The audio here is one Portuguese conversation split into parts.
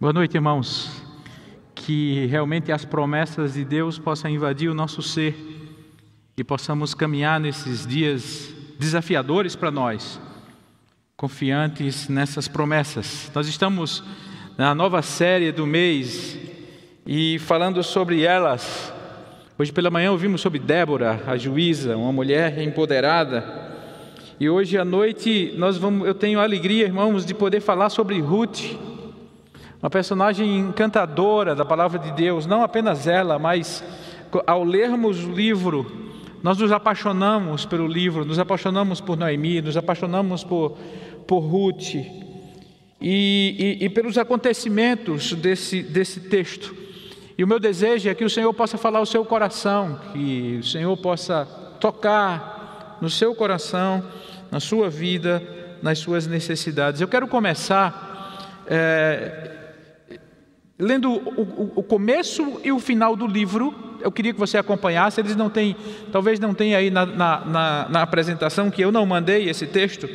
Boa noite, irmãos. Que realmente as promessas de Deus possam invadir o nosso ser e possamos caminhar nesses dias desafiadores para nós, confiantes nessas promessas. Nós estamos na nova série do mês e falando sobre elas. Hoje pela manhã ouvimos sobre Débora, a juíza, uma mulher empoderada. E hoje à noite nós vamos, eu tenho a alegria, irmãos, de poder falar sobre Ruth, uma personagem encantadora da palavra de Deus, não apenas ela, mas ao lermos o livro, nós nos apaixonamos pelo livro, nos apaixonamos por Noemi, nos apaixonamos por, por Ruth e, e, e pelos acontecimentos desse, desse texto. E o meu desejo é que o Senhor possa falar ao seu coração, que o Senhor possa tocar no seu coração, na sua vida, nas suas necessidades. Eu quero começar é, lendo o, o- o começo e o final do livro, eu queria que você acompanhasse. Eles não têm, talvez não tenha aí na, na- na- na apresentação, que eu não mandei esse texto,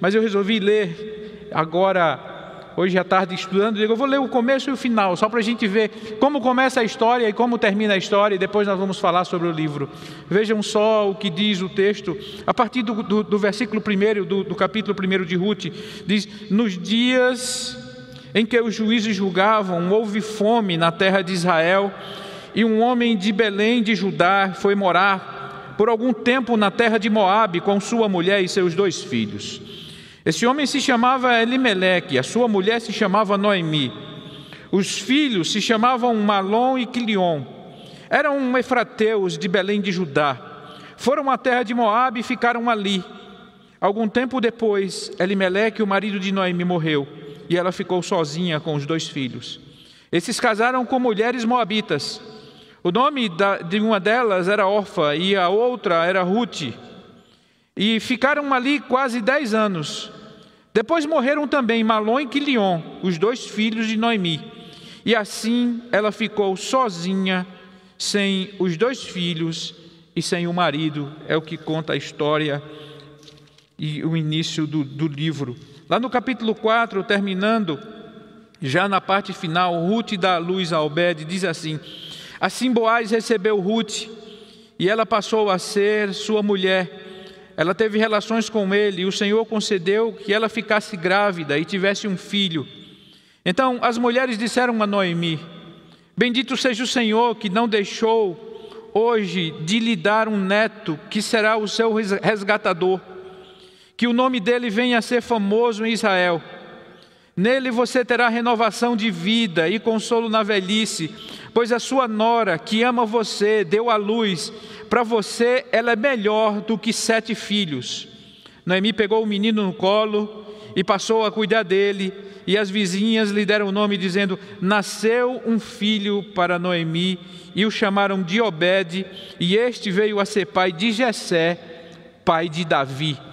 mas eu resolvi ler agora, hoje à tarde, estudando. Eu vou ler o começo e o final, só para a gente ver como começa a história e como termina a história, e depois nós vamos falar sobre o livro. Vejam só o que diz o texto, a partir do, do- do versículo 1 do, do capítulo 1 de Ruth: diz: Nos dias em que os juízes julgavam, houve fome na terra de Israel, e um homem de Belém de Judá foi morar por algum tempo na terra de Moabe com sua mulher e seus dois filhos. Esse homem se chamava Elimeleque, a sua mulher se chamava Noemi. Os filhos se chamavam Malom e Quilion. Eram efrateus de Belém de Judá. Foram à terra de Moabe e ficaram ali. Algum tempo depois, Elimeleque, o marido de Noemi, morreu e ela ficou sozinha com os dois filhos. Esses casaram com mulheres moabitas. O nome de uma delas era Orfa e a outra era Ruth. E ficaram ali quase dez anos. Depois morreram também Malom e Quilion, os dois filhos de Noemi. E assim ela ficou sozinha, sem os dois filhos e sem o marido. É o que conta a história e o início do, do livro. Lá no capítulo 4, terminando, já na parte final, Ruth dá luz a Obed, diz assim: Assim Boaz recebeu Ruth, e ela passou a ser sua mulher. Ela teve relações com ele, e o Senhor concedeu que ela ficasse grávida e tivesse um filho. Então as mulheres disseram a Noemi: Bendito seja o Senhor que não deixou hoje de lhe dar um neto que será o seu resgatador que o nome dele venha a ser famoso em Israel. Nele você terá renovação de vida e consolo na velhice, pois a sua nora, que ama você, deu à luz. Para você, ela é melhor do que sete filhos. Noemi pegou o menino no colo e passou a cuidar dele, e as vizinhas lhe deram o nome, dizendo: Nasceu um filho para Noemi, e o chamaram de Obed, e este veio a ser pai de Jessé, pai de Davi.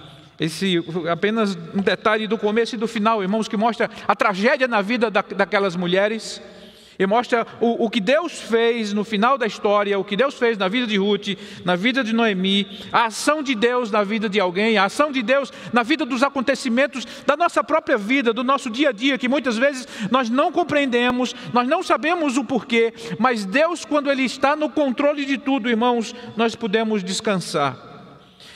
Esse apenas um detalhe do começo e do final, irmãos, que mostra a tragédia na vida da, daquelas mulheres E mostra o, o que Deus fez no final da história, o que Deus fez na vida de Ruth, na vida de Noemi, a ação de Deus na vida de alguém, a ação de Deus na vida dos acontecimentos da nossa própria vida, do nosso dia a dia, que muitas vezes nós não compreendemos, nós não sabemos o porquê, mas Deus, quando Ele está no controle de tudo, irmãos, nós podemos descansar.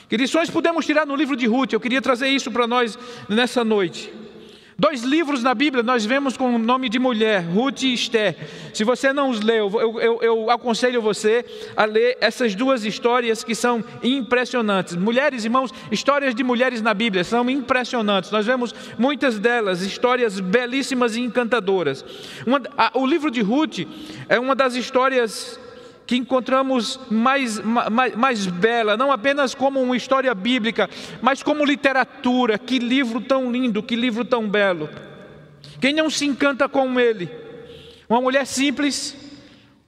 Que lições podemos tirar no livro de Ruth? Eu queria trazer isso para nós nessa noite. Dois livros na Bíblia nós vemos com o nome de mulher, Ruth e Esther. Se você não os leu, eu, eu, eu, aconselho você a ler essas duas histórias que são impressionantes. Mulheres, irmãos, histórias de mulheres na Bíblia são impressionantes. Nós vemos muitas delas, histórias belíssimas e encantadoras. Uma, a, o livro de Ruth é uma das histórias que encontramos mais, mais, mais bela, não apenas como uma história bíblica, mas como literatura. Que livro tão lindo, que livro tão belo. Quem não se encanta com ele? Uma mulher simples,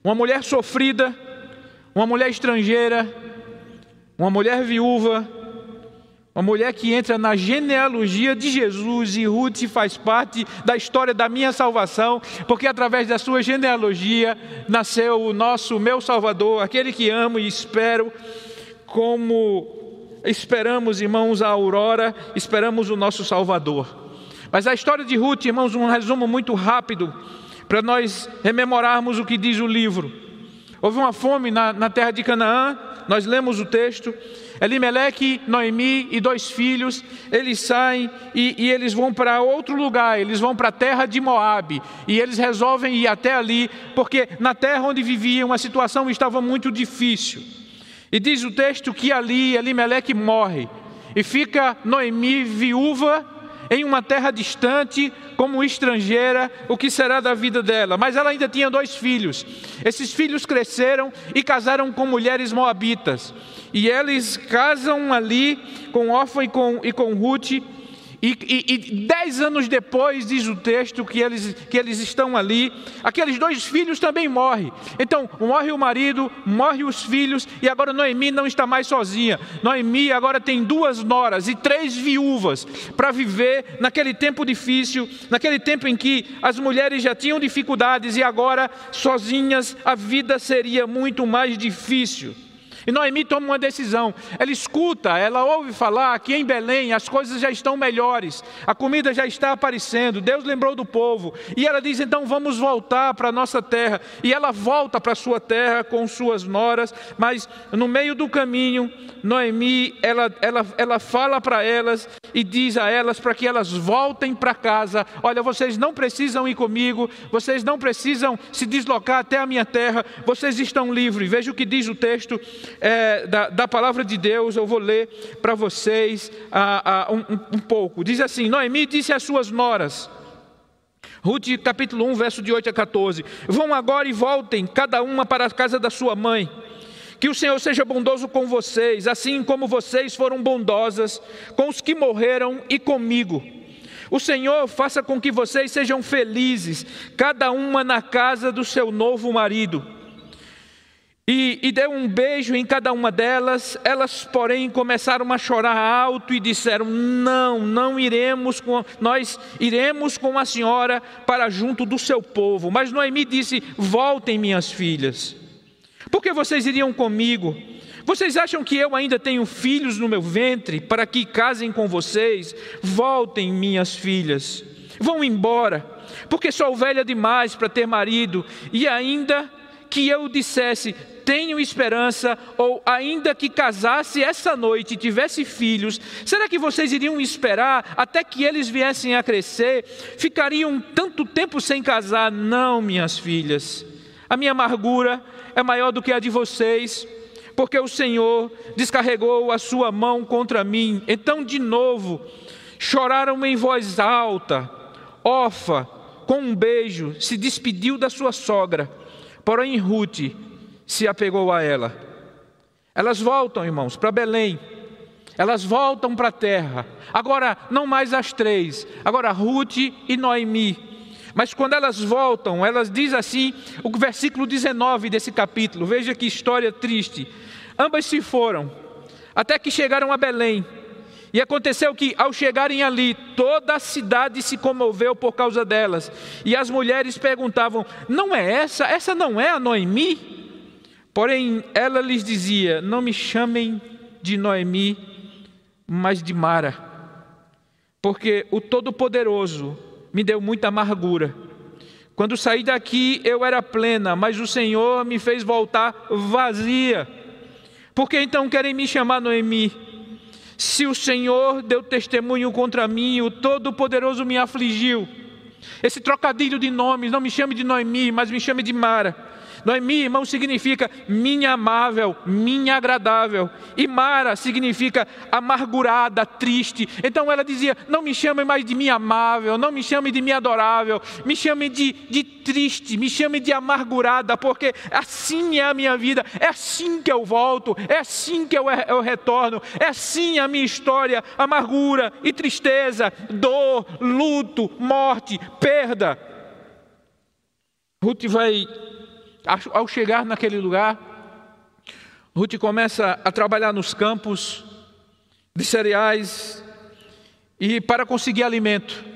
uma mulher sofrida, uma mulher estrangeira, uma mulher viúva, uma mulher que entra na genealogia de Jesus e Ruth faz parte da história da minha salvação, porque através da sua genealogia nasceu o nosso, meu Salvador, aquele que amo e espero, como esperamos, irmãos, a aurora, esperamos o nosso Salvador. Mas a história de Ruth, irmãos, um resumo muito rápido, para nós rememorarmos o que diz o livro. Houve uma fome na, na terra de Canaã, nós lemos o texto, Elimeleque, Noemi e dois filhos, eles saem e, e eles vão para outro lugar, eles vão para a terra de Moabe, e eles resolvem ir até ali, porque na terra onde viviam a situação estava muito difícil. E diz o texto que ali Elimeleque morre, e fica Noemi viúva em uma terra distante, como estrangeira, o que será da vida dela? Mas ela ainda tinha dois filhos. Esses filhos cresceram e casaram com mulheres moabitas. E eles casam ali com Orfa e com, e com Ruth. E, e, e, dez anos depois, diz o texto, que eles, que eles estão ali, aqueles dois filhos também morrem. Então, morre o marido, morre os filhos, e agora Noemi não está mais sozinha. Noemi agora tem duas noras e três viúvas para viver naquele tempo difícil, naquele tempo em que as mulheres já tinham dificuldades e agora, sozinhas, a vida seria muito mais difícil. E Noemi toma uma decisão. Ela escuta, ela ouve falar que em Belém as coisas já estão melhores, a comida já está aparecendo, Deus lembrou do povo. E ela diz: então vamos voltar para a nossa terra. E ela volta para a sua terra com suas noras, mas no meio do caminho, Noemi, ela, ela, ela fala para elas e diz a elas para que elas voltem para casa: olha, vocês não precisam ir comigo, vocês não precisam se deslocar até a minha terra, vocês estão livres. Veja o que diz o texto é, da, da, palavra de Deus, eu vou ler para vocês ah, ah, um, um pouco. Diz assim: Noemi disse às suas noras. Ruth capítulo 1, verso de 8 a 14: Vão agora e voltem, cada uma para a casa da sua mãe. Que o Senhor seja bondoso com vocês, assim como vocês foram bondosas com os que morreram e comigo. O Senhor faça com que vocês sejam felizes, cada uma na casa do seu novo marido. E, e, deu um beijo em cada uma delas. Elas, porém, começaram a chorar alto e disseram: Não, não iremos com nós iremos com a senhora para junto do seu povo. Mas Noemi disse: Voltem, minhas filhas. Por que vocês iriam comigo? Vocês acham que eu ainda tenho filhos no meu ventre para que casem com vocês? Voltem, minhas filhas. Vão embora, porque sou velha demais para ter marido e ainda que eu dissesse, tenho esperança, ou ainda que casasse essa noite e tivesse filhos, será que vocês iriam esperar até que eles viessem a crescer? Ficariam tanto tempo sem casar? Não, minhas filhas. A minha amargura é maior do que a de vocês, porque o Senhor descarregou a sua mão contra mim. Então, de novo, choraram em voz alta. Ofa, com um beijo, se despediu da sua sogra Porém, Ruth se apegou a ela. Elas voltam, irmãos, para Belém. Elas voltam para a terra. Agora, não mais as três. Agora, Ruth e Noemi. Mas quando elas voltam, elas diz assim, o versículo 19 desse capítulo. Veja que história triste. Ambas se foram, até que chegaram a Belém. E aconteceu que, ao chegarem ali, toda a cidade se comoveu por causa delas. E as mulheres perguntavam: Não é essa? Essa não é a Noemi? Porém, ela lhes dizia: Não me chamem de Noemi, mas de Mara, porque o Todo-Poderoso me deu muita amargura. Quando saí daqui, eu era plena, mas o Senhor me fez voltar vazia. Por que então querem me chamar Noemi? Se o Senhor deu testemunho contra mim, o Todo-Poderoso me afligiu. Esse trocadilho de nomes, não me chame de Noemi, mas me chame de Mara. Noemi, irmão, significa minha amável, minha agradável. E Mara significa amargurada, triste. Então ela dizia: Não me chame mais de minha amável, não me chame de minha adorável, me chame de, de triste, me chame de amargurada, porque assim é a minha vida, é assim que eu volto, é assim que eu, eu retorno, é assim a minha história: amargura e tristeza, dor, luto, morte, perda. Ruth vai ao chegar naquele lugar, Ruth começa a trabalhar nos campos de cereais e para conseguir alimento.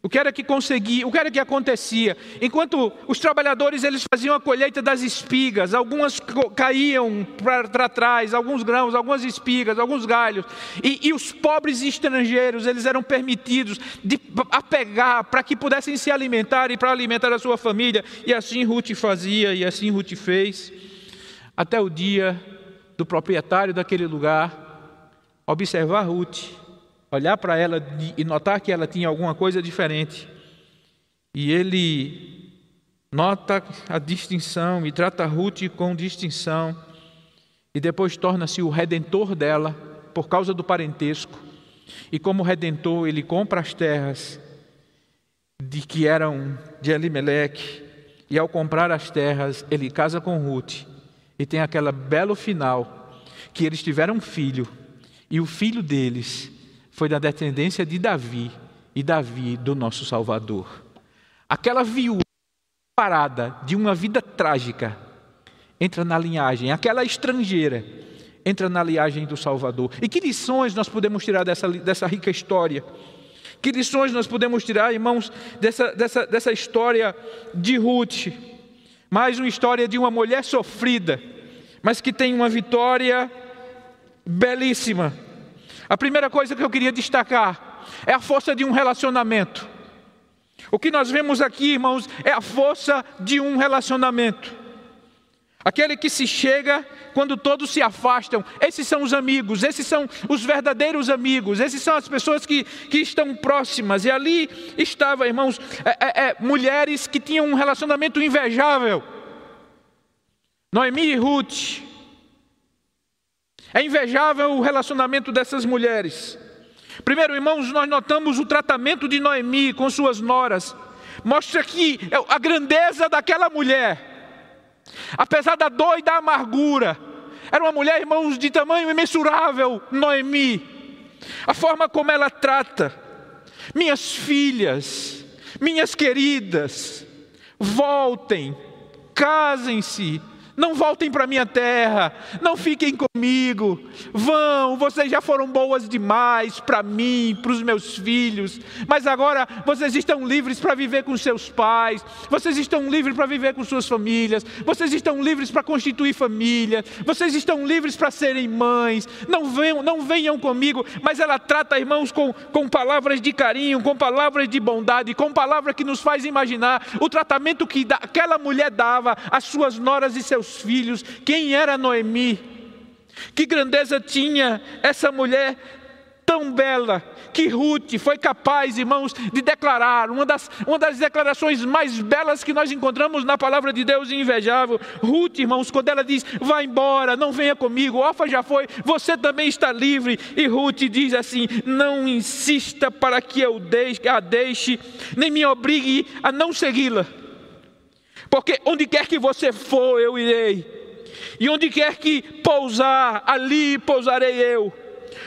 O que era que conseguia, o que era que acontecia? Enquanto os trabalhadores eles faziam a colheita das espigas, algumas caíam para trás, alguns grãos, algumas espigas, alguns galhos, e, e os pobres estrangeiros eles eram permitidos de, a pegar para que pudessem se alimentar e para alimentar a sua família. E assim Ruth fazia e assim Ruth fez, até o dia do proprietário daquele lugar observar Ruth olhar para ela e notar que ela tinha alguma coisa diferente. E ele nota a distinção e trata Ruth com distinção, e depois torna-se o redentor dela por causa do parentesco. E como redentor, ele compra as terras de que eram de Elimelech, e ao comprar as terras, ele casa com Ruth, e tem aquela belo final que eles tiveram um filho, e o filho deles foi da descendência de Davi e Davi do nosso Salvador. Aquela viúva parada de uma vida trágica entra na linhagem, aquela estrangeira entra na linhagem do Salvador. E que lições nós podemos tirar dessa, dessa rica história? Que lições nós podemos tirar, irmãos, dessa, dessa, dessa história de Ruth? Mais uma história de uma mulher sofrida, mas que tem uma vitória belíssima. A primeira coisa que eu queria destacar é a força de um relacionamento. O que nós vemos aqui, irmãos, é a força de um relacionamento. Aquele que se chega quando todos se afastam. Esses são os amigos, esses são os verdadeiros amigos, esses são as pessoas que, que estão próximas. E ali estava, irmãos, é, é, é, mulheres que tinham um relacionamento invejável. Noemi e Ruth, é invejável o relacionamento dessas mulheres. Primeiro, irmãos, nós notamos o tratamento de Noemi com suas noras. Mostra aqui a grandeza daquela mulher. Apesar da dor e da amargura, era uma mulher, irmãos, de tamanho imensurável, Noemi. A forma como ela trata, minhas filhas, minhas queridas, voltem, casem-se, não voltem para minha terra, não fiquem comigo. Vão, vocês já foram boas demais para mim, para os meus filhos, mas agora vocês estão livres para viver com seus pais, vocês estão livres para viver com suas famílias, vocês estão livres para constituir família, vocês estão livres para serem mães. Não venham, não venham comigo, mas ela trata, irmãos, com, com palavras de carinho, com palavras de bondade, com palavras que nos faz imaginar o tratamento que aquela mulher dava às suas noras e seus filhos, quem era Noemi, que grandeza tinha essa mulher tão bela, que Ruth foi capaz, irmãos, de declarar, uma das, uma das declarações mais belas que nós encontramos na palavra de Deus invejável. Ruth, irmãos, quando ela diz: Vá embora, não venha comigo, Orfa já foi, você também está livre. E Ruth diz assim: Não insista para que eu a deixe, nem me obrigue a não segui-la. Porque onde quer que você for, eu irei. E onde quer que pousar, ali pousarei eu.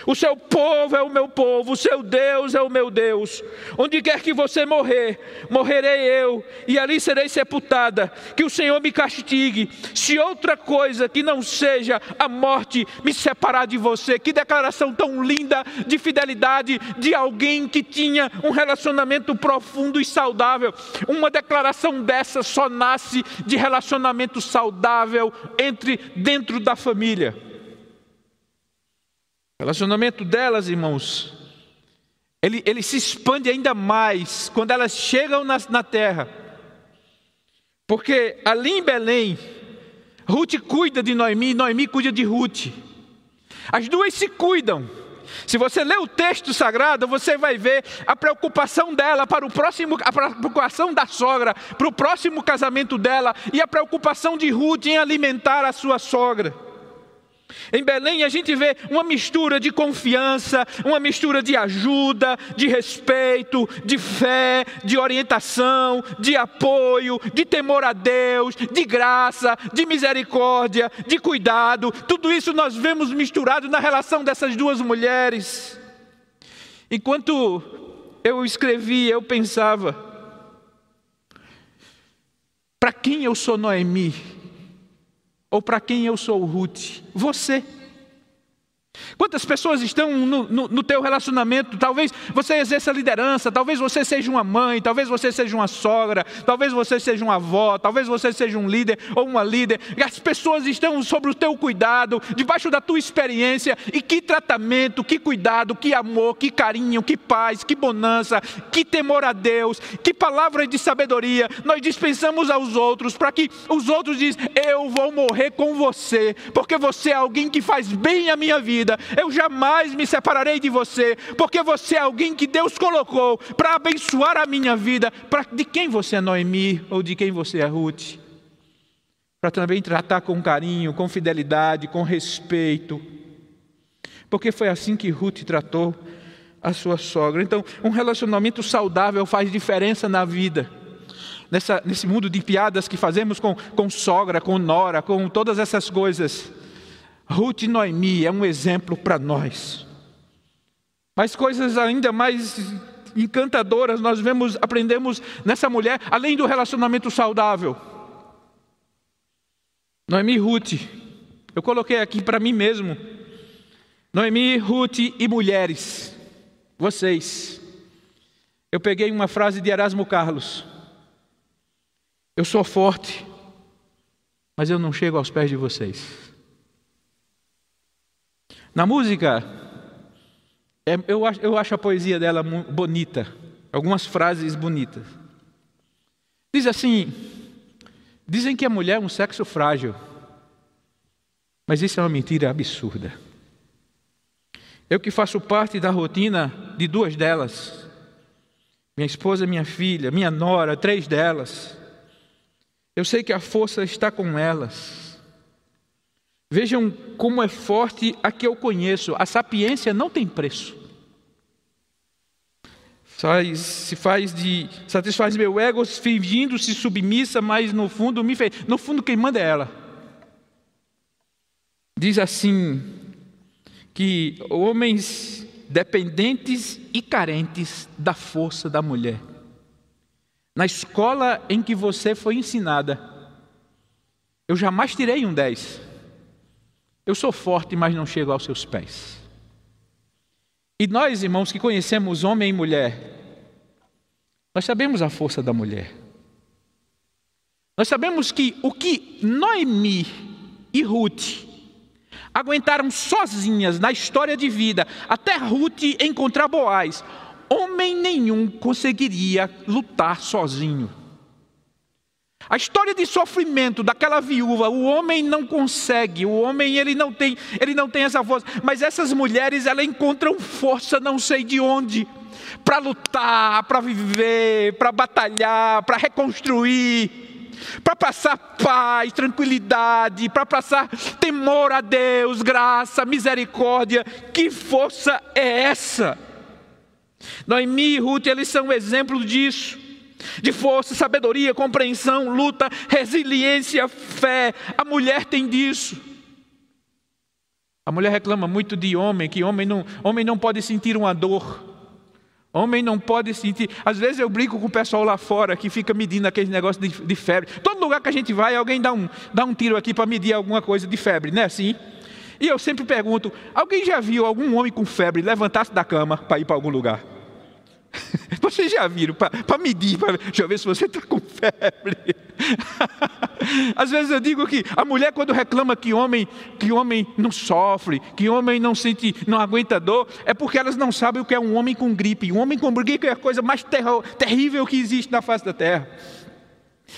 O seu povo é o meu povo, o seu Deus é o meu Deus. Onde quer que você morrer, morrerei eu, e ali serei sepultada. Que o Senhor me castigue, se outra coisa que não seja a morte me separar de você. Que declaração tão linda de fidelidade de alguém que tinha um relacionamento profundo e saudável. Uma declaração dessa só nasce de relacionamento saudável entre dentro da família. Relacionamento delas, irmãos, ele, ele se expande ainda mais quando elas chegam na, na terra. Porque ali em Belém, Ruth cuida de Noemi, Noemi cuida de Ruth. As duas se cuidam. Se você ler o texto sagrado, você vai ver a preocupação dela para o próximo, a preocupação da sogra para o próximo casamento dela e a preocupação de Ruth em alimentar a sua sogra. Em Belém a gente vê uma mistura de confiança, uma mistura de ajuda, de respeito, de fé, de orientação, de apoio, de temor a Deus, de graça, de misericórdia, de cuidado. Tudo isso nós vemos misturado na relação dessas duas mulheres. Enquanto eu escrevia, eu pensava: para quem eu sou Noemi? Ou para quem eu sou Ruth? Você. Quantas pessoas estão no, no, no, teu relacionamento? Talvez você exerça liderança, talvez você seja uma mãe, talvez você seja uma sogra, talvez você seja uma avó, talvez você seja um líder ou uma líder. As pessoas estão sobre o teu cuidado, debaixo da tua experiência. E que tratamento, que cuidado, que amor, que carinho, que paz, que bonança, que temor a Deus, que palavras de sabedoria nós dispensamos aos outros para que os outros dizem: Eu vou morrer com você, porque você é alguém que faz bem a minha vida vida. Eu jamais me separarei de você, porque você é alguém que Deus colocou para abençoar a minha vida. De quem você é Noemi ou de quem você é Ruth? Para também tratar com carinho, com fidelidade, com respeito. Porque foi assim que Ruth tratou a sua sogra. Então, um relacionamento saudável faz diferença na vida. Nessa, nesse mundo de piadas que fazemos com, com sogra, com nora, com todas essas coisas. Ruth e Noemi é um exemplo para nós. Mas coisas ainda mais encantadoras nós vemos, aprendemos nessa mulher, além do relacionamento saudável. Noemi e Ruth, eu coloquei aqui para mim mesmo. Noemi, Ruth e mulheres, vocês. Eu peguei uma frase de Erasmo Carlos. Eu sou forte, mas eu não chego aos pés de vocês. Na música, é, eu, acho, eu acho a poesia dela bonita, algumas frases bonitas. Diz assim: dizem que a mulher é um sexo frágil, mas isso é uma mentira absurda. Eu que faço parte da rotina de duas delas, minha esposa, minha filha, minha nora, três delas. Eu sei que a força está com elas. Vejam como é forte a que eu conheço. A sapiência não tem preço. Faz, se faz de satisfaz meu ego fingindo-se submissa, mas no fundo me fez. No fundo quem manda é ela. Diz assim que homens dependentes e carentes da força da mulher. Na escola em que você foi ensinada, eu jamais tirei um 10. Eu sou forte, mas não chego aos seus pés. E nós, irmãos, que conhecemos homem e mulher, nós sabemos a força da mulher. Nós sabemos que o que Noemi e Ruth aguentaram sozinhas na história de vida, até Ruth encontrar Boaz, homem nenhum conseguiria lutar sozinho. A história de sofrimento daquela viúva, o homem não consegue, o homem ele não tem, ele não tem essa força, mas essas mulheres elas encontram força não sei de onde para lutar, para viver, para batalhar, para reconstruir, para passar paz, tranquilidade, para passar temor a Deus, graça, misericórdia. Que força é essa? Noemi e Ruth, eles são exemplo disso de força, sabedoria, compreensão, luta, resiliência, fé. A mulher tem disso. A mulher reclama muito de homem, que homem não, homem não pode sentir uma dor. Homem não pode sentir. Às vezes eu brinco com o pessoal lá fora que fica medindo aquele negócio de, de febre. Todo lugar que a gente vai, alguém dá um, dá um tiro aqui para medir alguma coisa de febre, não é assim? E eu sempre pergunto: alguém já viu algum homem com febre levantar-se da cama para ir para algum lugar? Vocês já viram para medir, para deixa eu ver se você está com febre. Às vezes eu digo que a mulher quando reclama que homem, que homem não sofre, que homem não sente, não aguenta dor, é porque elas não sabem o que é um homem com gripe. Um homem com gripe é a coisa mais terrível que existe na face da terra.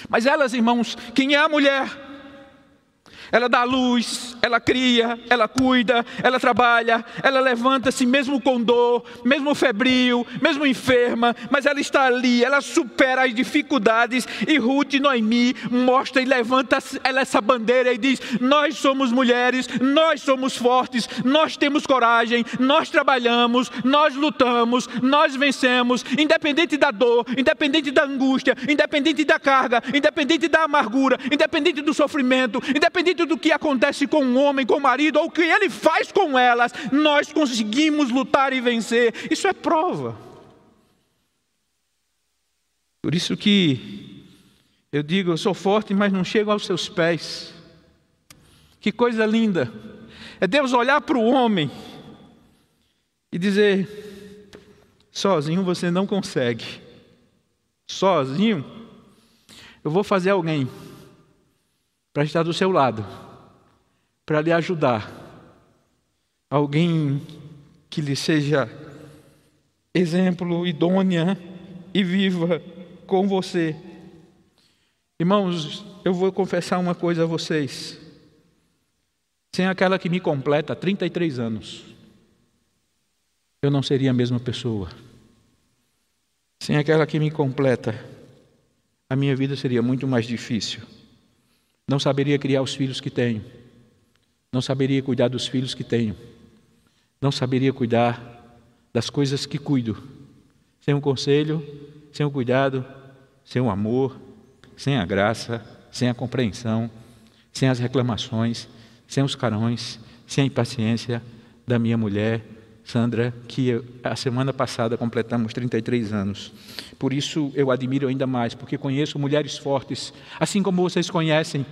Mas elas, irmãos, quem é a mulher? Ela dá luz, ela cria, ela cuida, ela trabalha, ela levanta-se mesmo com dor, mesmo febril, mesmo enferma, mas ela está ali, ela supera as dificuldades. E Ruth Noemi mostra e levanta essa bandeira e diz: Nós somos mulheres, nós somos fortes, nós temos coragem, nós trabalhamos, nós lutamos, nós vencemos, independente da dor, independente da angústia, independente da carga, independente da amargura, independente do sofrimento, independente do que acontece com o homem, com o marido, ou o que ele faz com elas, nós conseguimos lutar e vencer. Isso é prova. Por isso que eu digo, eu sou forte, mas não chego aos seus pés. Que coisa linda. É Deus olhar para o homem e dizer: sozinho você não consegue. Sozinho, eu vou fazer alguém para estar do seu lado, para lhe ajudar. Alguém que lhe seja exemplo, idônea e viva com você. Irmãos, eu vou confessar uma coisa a vocês. Sem aquela que me completa 33 anos, eu não seria a mesma pessoa. Sem aquela que me completa, a minha vida seria muito mais difícil. Não saberia criar os filhos que tenho. Não saberia cuidar dos filhos que tenho. Não saberia cuidar das coisas que cuido. Sem um conselho, sem o um cuidado, sem o um amor, sem a graça, sem a compreensão, sem as reclamações, sem os carões, sem a impaciência da minha mulher, Sandra, que a semana passada completamos 33 anos. Por isso eu admiro ainda mais, porque conheço mulheres fortes, assim como vocês conhecem.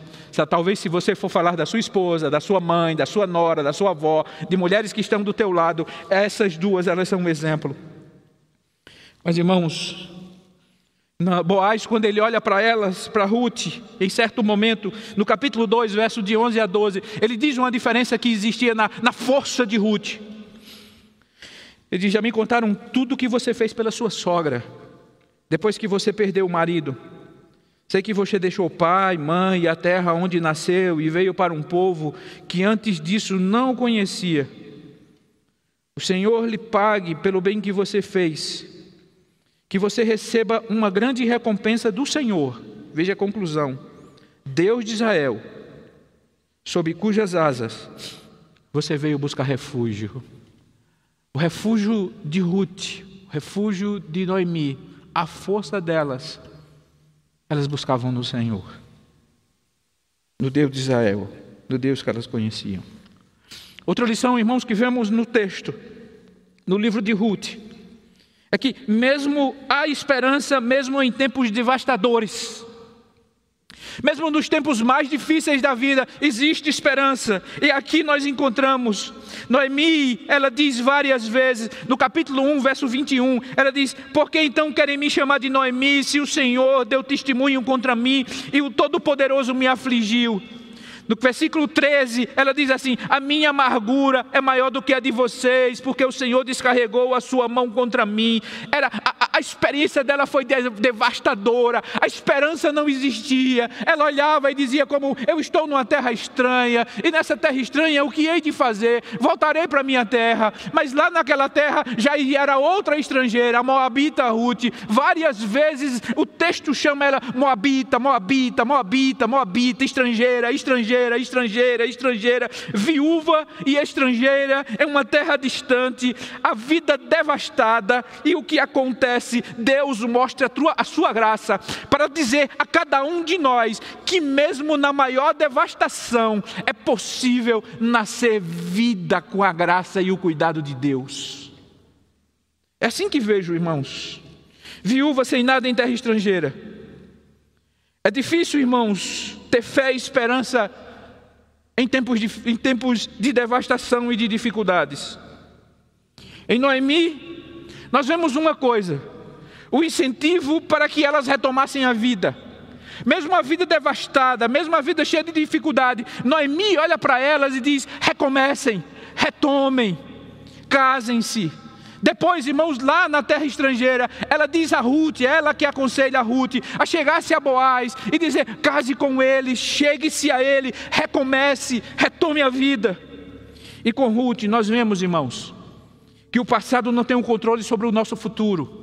Talvez se você for falar da sua esposa, da sua mãe, da sua nora, da sua avó, de mulheres que estão do teu lado, essas duas elas são um exemplo. Mas irmãos, Boaz, quando ele olha para elas, para Ruth, em certo momento, no capítulo 2, verso de 11 a 12, ele diz uma diferença que existia na, na força de Ruth. Ele diz: Já me contaram tudo o que você fez pela sua sogra, depois que você perdeu o marido. Sei que você deixou pai, mãe e a terra onde nasceu e veio para um povo que antes disso não conhecia. O Senhor lhe pague pelo bem que você fez, que você receba uma grande recompensa do Senhor. Veja a conclusão: Deus de Israel, sob cujas asas você veio buscar refúgio. O refúgio de Ruth, o refúgio de Noemi, a força delas, elas buscavam no Senhor, no Deus de Israel, no Deus que elas conheciam. Outra lição, irmãos, que vemos no texto, no livro de Ruth, é que mesmo há esperança, mesmo em tempos devastadores, mesmo nos tempos mais difíceis da vida, existe esperança. E aqui nós encontramos Noemi, ela diz várias vezes, no capítulo 1, verso 21, ela diz: Por que então querem me chamar de Noemi, se o Senhor deu testemunho contra mim e o Todo-Poderoso me afligiu? No versículo 13, ela diz assim: A minha amargura é maior do que a de vocês, porque o Senhor descarregou a sua mão contra mim. Era a, a experiência dela foi devastadora, a esperança não existia. Ela olhava e dizia: Como eu estou numa terra estranha, e nessa terra estranha, o que hei de fazer? Voltarei para minha terra, mas lá naquela terra já era outra estrangeira, a Moabita Ruth. Várias vezes o texto chama ela Moabita, Moabita, Moabita, Moabita, estrangeira, estrangeira estrangeira, estrangeira, estrangeira, viúva e estrangeira, em uma terra distante, a vida devastada, e o que acontece? Deus mostra a sua graça para dizer a cada um de nós que, mesmo na maior devastação, é possível nascer vida com a graça e o cuidado de Deus. É assim que vejo, irmãos. Viúva sem nada em terra estrangeira. É difícil, irmãos, ter fé e esperança em tempos de, em tempos de devastação e de dificuldades. Em Noemi, nós vemos uma coisa: o incentivo para que elas retomassem a vida. Mesmo a vida devastada, mesmo a vida cheia de dificuldade, Noemi olha para elas e diz: recomecem, retomem, casem-se. Depois, irmãos, lá na terra estrangeira, ela diz a Ruth, ela que aconselha a Ruth, a chegar-se a Boaz e dizer: case com ele, chegue-se a ele, recomece, retome a vida. E com Ruth, nós vemos, irmãos, que o passado não tem um controle sobre o nosso futuro.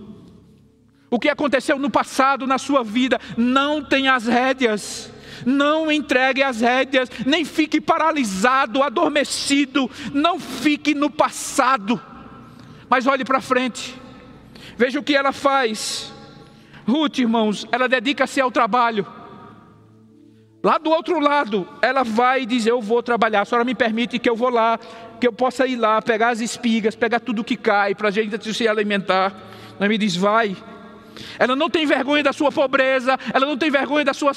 O que aconteceu no passado, na sua vida, não tem as rédeas. Não entregue as rédeas, nem fique paralisado, adormecido. Não fique no passado, mas olhe para frente. Veja o que ela faz. Ruth, irmãos, ela dedica-se ao trabalho. Lá do outro lado, ela vai dizer: Eu vou trabalhar. A senhora me permite que eu vou lá, que eu possa ir lá, pegar as espigas, pegar tudo que cai, para a gente se alimentar. Ela me diz: Vai. Ela não tem vergonha da sua pobreza, ela não tem vergonha da sua,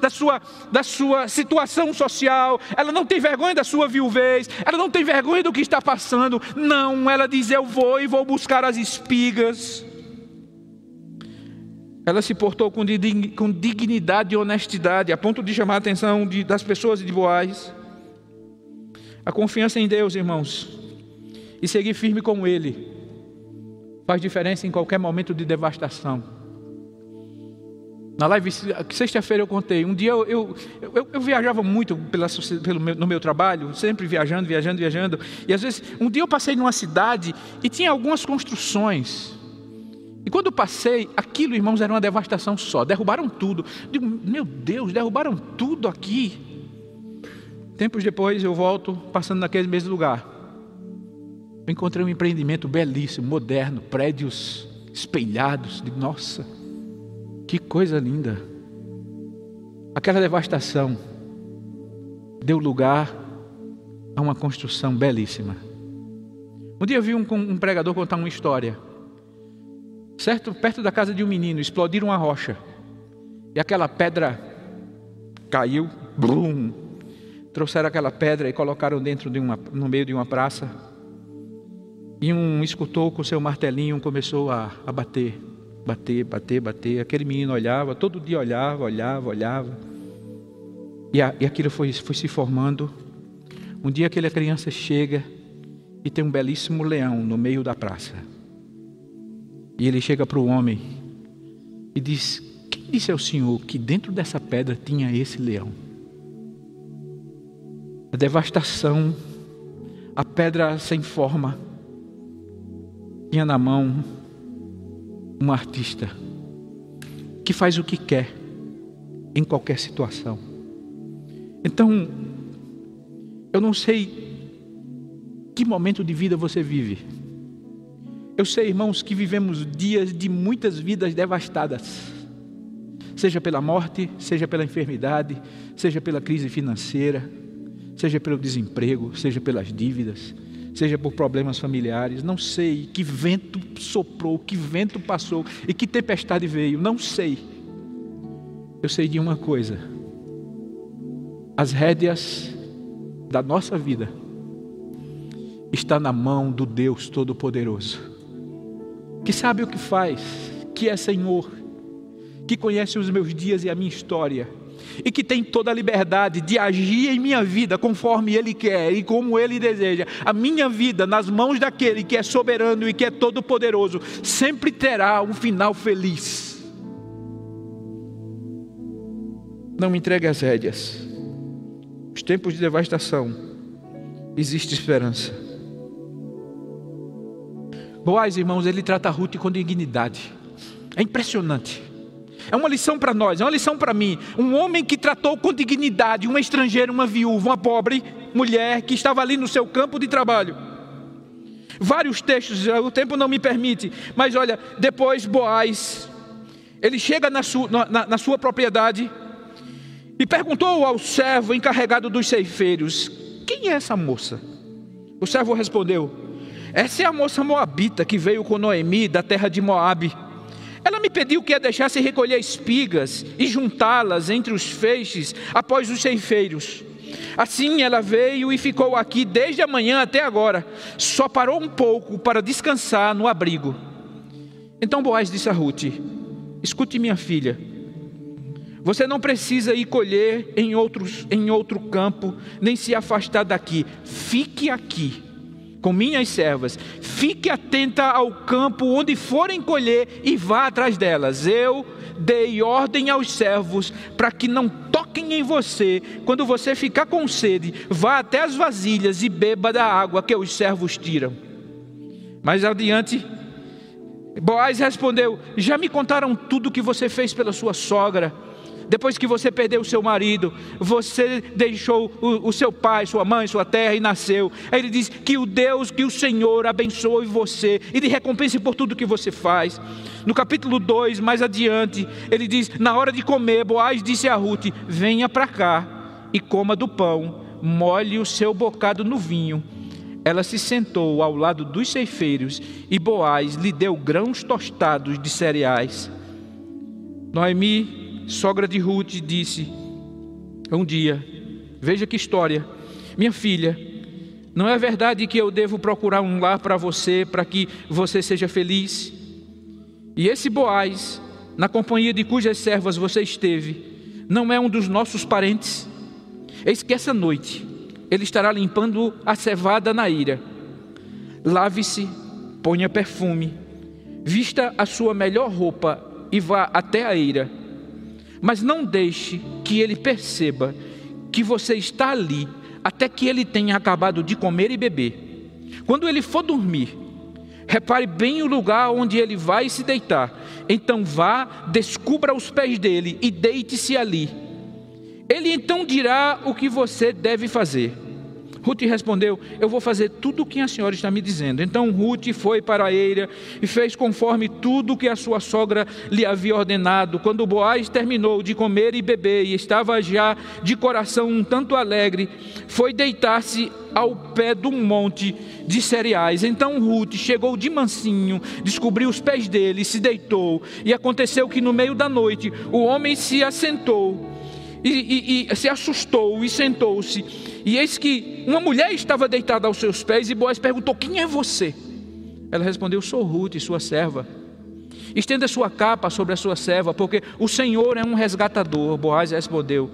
da, sua, da sua situação social, ela não tem vergonha da sua viuvez, ela não tem vergonha do que está passando. Não, ela diz: Eu vou e vou buscar as espigas. Ela se portou com dignidade e honestidade, a ponto de chamar a atenção de, das pessoas de Boaz. A confiança em Deus, irmãos, e seguir firme com Ele, faz diferença em qualquer momento de devastação. Na live, sexta-feira eu contei. Um dia eu, eu, eu, eu viajava muito pela, pelo meu, no meu trabalho, sempre viajando, viajando, viajando. E às vezes, um dia eu passei numa cidade e tinha algumas construções. E quando passei, aquilo, irmãos, era uma devastação só. Derrubaram tudo. Digo, meu Deus, derrubaram tudo aqui. Tempos depois eu volto, passando naquele mesmo lugar. Eu encontrei um empreendimento belíssimo, moderno, prédios espelhados. Nossa, que coisa linda. Aquela devastação deu lugar a uma construção belíssima. Um dia eu vi um, um pregador contar uma história. Certo, perto da casa de um menino, explodiram uma rocha. E aquela pedra caiu, blum. Trouxeram aquela pedra e colocaram dentro de uma, no meio de uma praça. E um escutou com seu martelinho começou a, a bater, bater, bater, bater. Aquele menino olhava, todo dia olhava, olhava, olhava. E, a, e aquilo foi, foi se formando. Um dia aquela criança chega e tem um belíssimo leão no meio da praça. E ele chega para o homem e diz: Quem disse ao Senhor que dentro dessa pedra tinha esse leão? A devastação, a pedra sem forma, tinha na mão um artista que faz o que quer em qualquer situação. Então, eu não sei que momento de vida você vive. Eu sei, irmãos, que vivemos dias de muitas vidas devastadas, seja pela morte, seja pela enfermidade, seja pela crise financeira, seja pelo desemprego, seja pelas dívidas, seja por problemas familiares. Não sei que vento soprou, que vento passou e que tempestade veio, não sei. Eu sei de uma coisa: as rédeas da nossa vida está na mão do Deus Todo-Poderoso que sabe o que faz, que é Senhor, que conhece os meus dias e a minha história, e que tem toda a liberdade de agir em minha vida conforme Ele quer e como Ele deseja. A minha vida nas mãos daquele que é soberano e que é todo-poderoso sempre terá um final feliz. Não me entregue as rédeas. Os tempos de devastação, existe esperança. Boaz, irmãos, ele trata Ruth com dignidade. É impressionante. É uma lição para nós, é uma lição para mim. Um homem que tratou com dignidade uma estrangeira, uma viúva, uma pobre mulher que estava ali no seu campo de trabalho. Vários textos, o tempo não me permite, mas olha, depois Boaz, ele chega na sua, na, na sua propriedade e perguntou ao servo encarregado dos ceifeiros: Quem é essa moça? O servo respondeu: Essa é a moça moabita que veio com Noemi da terra de Moabe. Ela me pediu que a deixasse recolher espigas e juntá-las entre os feixes após os ceifeiros. Assim ela veio e ficou aqui desde a manhã até agora. Só parou um pouco para descansar no abrigo. Então Boaz disse a Ruth: Escute, minha filha. Você não precisa ir colher em, outros, em outro campo, nem se afastar daqui. Fique aqui com minhas servas. Fique atenta ao campo onde forem colher e vá atrás delas. Eu dei ordem aos servos para que não toquem em você. Quando você ficar com sede, vá até as vasilhas e beba da água que os servos tiram. Mais adiante, Boaz respondeu: Já me contaram tudo o que você fez pela sua sogra depois que você perdeu o seu marido, você deixou o, o, seu pai, sua mãe, sua terra e nasceu. Aí ele diz que o Deus, que o Senhor abençoe você e lhe recompense por tudo que você faz. No capítulo 2, mais adiante, ele diz: Na hora de comer, Boaz disse a Ruth: Venha para cá e coma do pão, molhe o seu bocado no vinho. Ela se sentou ao lado dos ceifeiros e Boaz lhe deu grãos tostados de cereais. Noemi sogra de Ruth, disse um dia: Veja que história, minha filha, não é verdade que eu devo procurar um lar para você, para que você seja feliz? E esse Boaz, na companhia de cujas servas você esteve, não é um dos nossos parentes? Eis que essa noite ele estará limpando a cevada na ira. Lave-se, ponha perfume, vista a sua melhor roupa e vá até a eira mas não deixe que ele perceba que você está ali até que ele tenha acabado de comer e beber. Quando ele for dormir, repare bem o lugar onde ele vai se deitar. Então vá, descubra os pés dele e deite-se ali. Ele então dirá o que você deve fazer. Ruth respondeu: Eu vou fazer tudo o que a senhora está me dizendo. Então Ruth foi para a eira e fez conforme tudo o que a sua sogra lhe havia ordenado. Quando Boaz terminou de comer e beber e estava já de coração um tanto alegre, foi deitar-se ao pé de um monte de cereais. Então Ruth chegou de mansinho, descobriu os pés dele, se deitou. E aconteceu que no meio da noite o homem se assentou e, e, e se assustou e sentou-se. E eis que uma mulher estava deitada aos seus pés e Boaz perguntou: Quem é você? Ela respondeu: Sou Ruth, sua serva. Estenda sua capa sobre a sua serva, porque o Senhor é um resgatador. Boaz respondeu: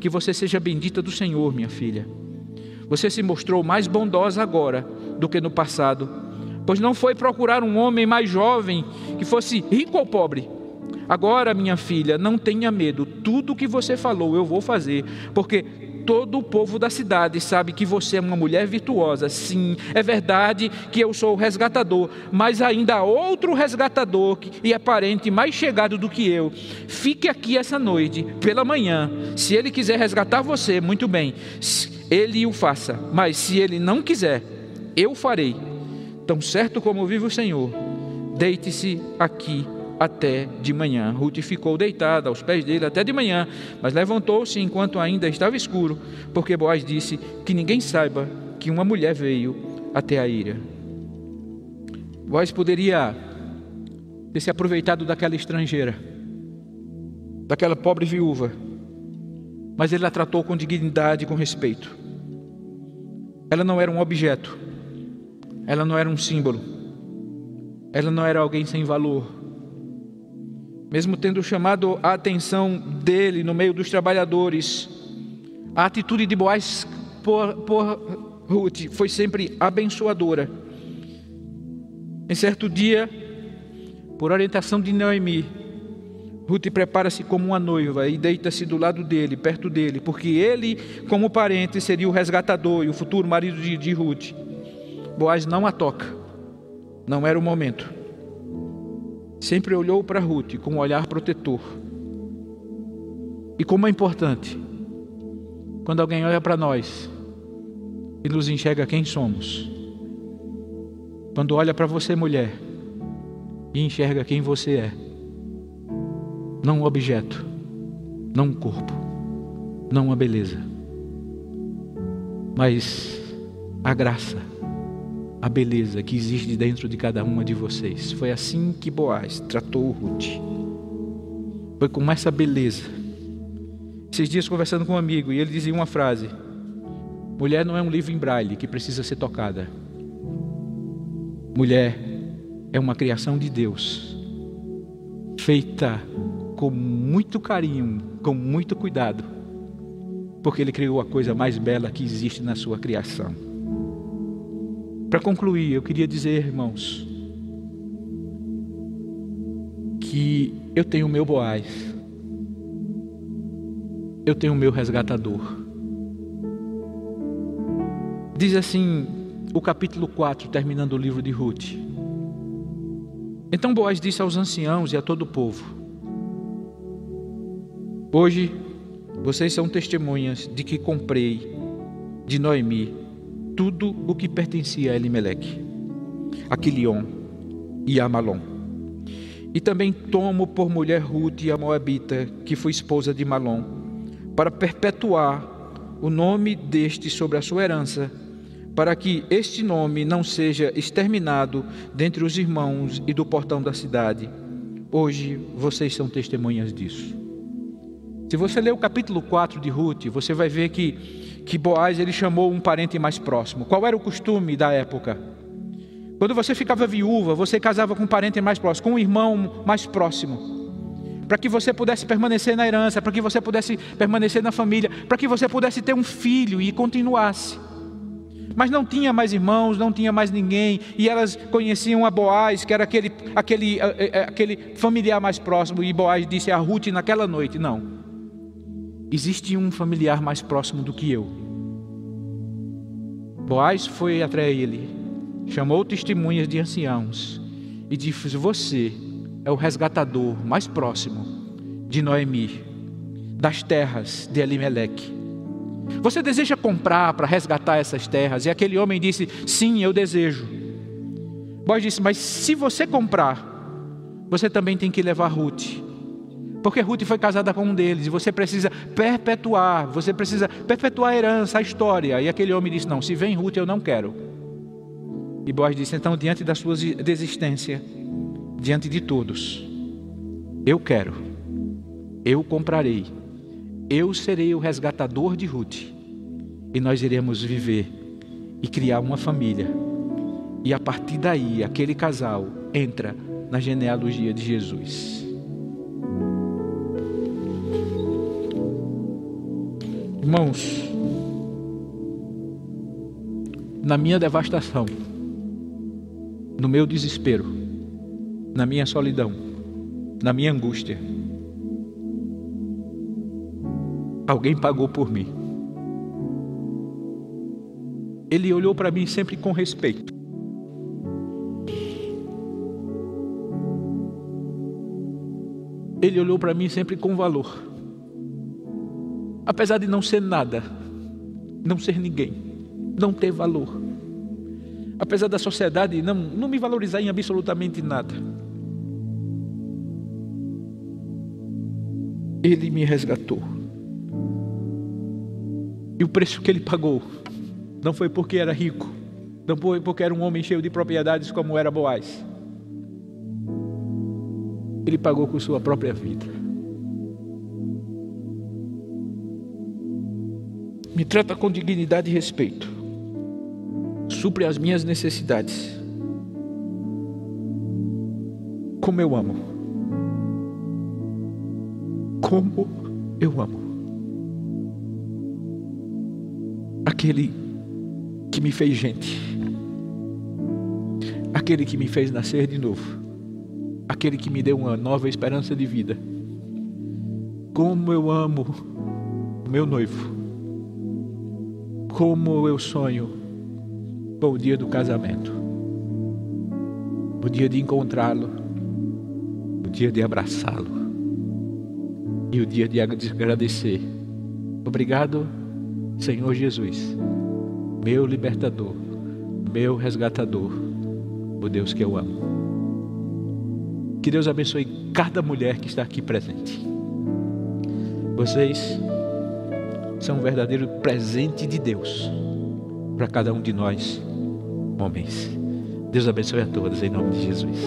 Que você seja bendita do Senhor, minha filha. Você se mostrou mais bondosa agora do que no passado, pois não foi procurar um homem mais jovem que fosse rico ou pobre Agora, minha filha, não tenha medo, tudo o que você falou eu vou fazer, porque todo o povo da cidade sabe que você é uma mulher virtuosa. Sim, é verdade que eu sou o resgatador, mas ainda há outro resgatador e é parente mais chegado do que eu. Fique aqui essa noite, pela manhã. Se ele quiser resgatar você, muito bem, ele o faça, mas se ele não quiser, eu farei. Tão certo como vive o Senhor, deite-se aqui até de manhã. Ruth ficou deitada aos pés dele até de manhã, mas levantou-se enquanto ainda estava escuro, porque Boaz disse que ninguém saiba que uma mulher veio até a ira. Boaz poderia ter se aproveitado daquela estrangeira, daquela pobre viúva, mas ele a tratou com dignidade e com respeito. Ela não era um objeto, ela não era um símbolo, ela não era alguém sem valor, mesmo tendo chamado a atenção dele no meio dos trabalhadores, a atitude de Boaz por, por Ruth foi sempre abençoadora. Em certo dia, por orientação de Noemi, Ruth prepara-se como uma noiva e deita-se do lado dele, perto dele, porque ele, como parente, seria o resgatador e o futuro marido de, de Ruth. Boaz não a toca, não era o momento sempre olhou para Ruth com um olhar protetor. E como é importante quando alguém olha para nós e nos enxerga quem somos. Quando olha para você, mulher, e enxerga quem você é, não um objeto, não um corpo, não uma beleza, mas a graça, a beleza que existe dentro de cada uma de vocês. Foi assim que Boaz tratou Ruth. Foi com essa beleza. Esses dias conversando com um amigo e ele dizia uma frase: Mulher não é um livro em braille que precisa ser tocada. Mulher é uma criação de Deus, feita com muito carinho, com muito cuidado, porque Ele criou a coisa mais bela que existe na sua criação. Para concluir, eu queria dizer, irmãos, que eu tenho o meu Boaz, eu tenho o meu resgatador. Diz assim o capítulo 4, terminando o livro de Ruth. Então Boaz disse aos anciãos e a todo o povo: Hoje vocês são testemunhas de que comprei de Noemi tudo o que pertencia a Elimeleque, a Quilion e a Malom. E também tomo por mulher Ruth a Moabita, que foi esposa de Malom, para perpetuar o nome deste sobre a sua herança, para que este nome não seja exterminado dentre os irmãos e do portão da cidade. Hoje vocês são testemunhas disso. Se você ler o capítulo 4 de Ruth, você vai ver que, que Boaz ele chamou um parente mais próximo. Qual era o costume da época? Quando você ficava viúva, você casava com um parente mais próximo, com um irmão mais próximo para que você pudesse permanecer na herança, para que você pudesse permanecer na família, para que você pudesse ter um filho e continuasse. Mas não tinha mais irmãos, não tinha mais ninguém, e elas conheciam a Boaz, que era aquele, aquele, aquele familiar mais próximo, e Boaz disse a Ruth naquela noite: Não, existe um familiar mais próximo do que eu. Boaz foi até ele, chamou testemunhas de anciãos e disse: Você é o resgatador mais próximo de Noemi, das terras de Elimeleque. Você deseja comprar para resgatar essas terras? E aquele homem disse: Sim, eu desejo. Boaz disse: Mas se você comprar, você também tem que levar Ruth. Porque Ruth foi casada com um deles e você precisa perpetuar, você precisa perpetuar a herança, a história. E aquele homem disse: Não, se vem Ruth, eu não quero. E Boaz disse: Então, diante da sua desistência, diante de todos. Eu quero, eu comprarei, eu serei o resgatador de Ruth, e nós iremos viver e criar uma família. E a partir daí, aquele casal entra na genealogia de Jesus. Irmãos, na minha devastação, no meu desespero, na minha solidão, na minha angústia. Alguém pagou por mim. Ele olhou para mim sempre com respeito. Ele olhou para mim sempre com valor. Apesar de não ser nada, não ser ninguém, não ter valor. Apesar da sociedade não, não me valorizar em absolutamente nada. Ele me resgatou. E o preço que ele pagou não foi porque era rico, não foi porque era um homem cheio de propriedades como era Boaz. Ele pagou com sua própria vida. Me trata com dignidade e respeito. Supre as minhas necessidades. Como eu amo como eu amo. Aquele que me fez gente, aquele que me fez nascer de novo, aquele que me deu uma nova esperança de vida. Como eu amo meu noivo, como eu sonho com o dia do casamento, o dia de encontrá-lo, o dia de abraçá-lo e o dia de agradecer. Obrigado, Senhor Jesus, meu libertador, meu resgatador, o Deus que eu amo. Que Deus abençoe cada mulher que está aqui presente. Vocês são um verdadeiro presente de Deus para cada um de nós, homens. Deus abençoe a todos, em nome de Jesus.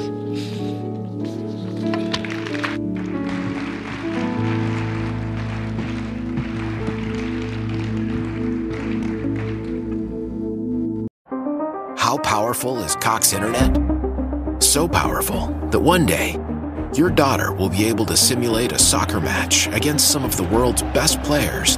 How powerful is Cox Internet? So powerful that one day, your daughter will be able to simulate a soccer match against some of the world's best players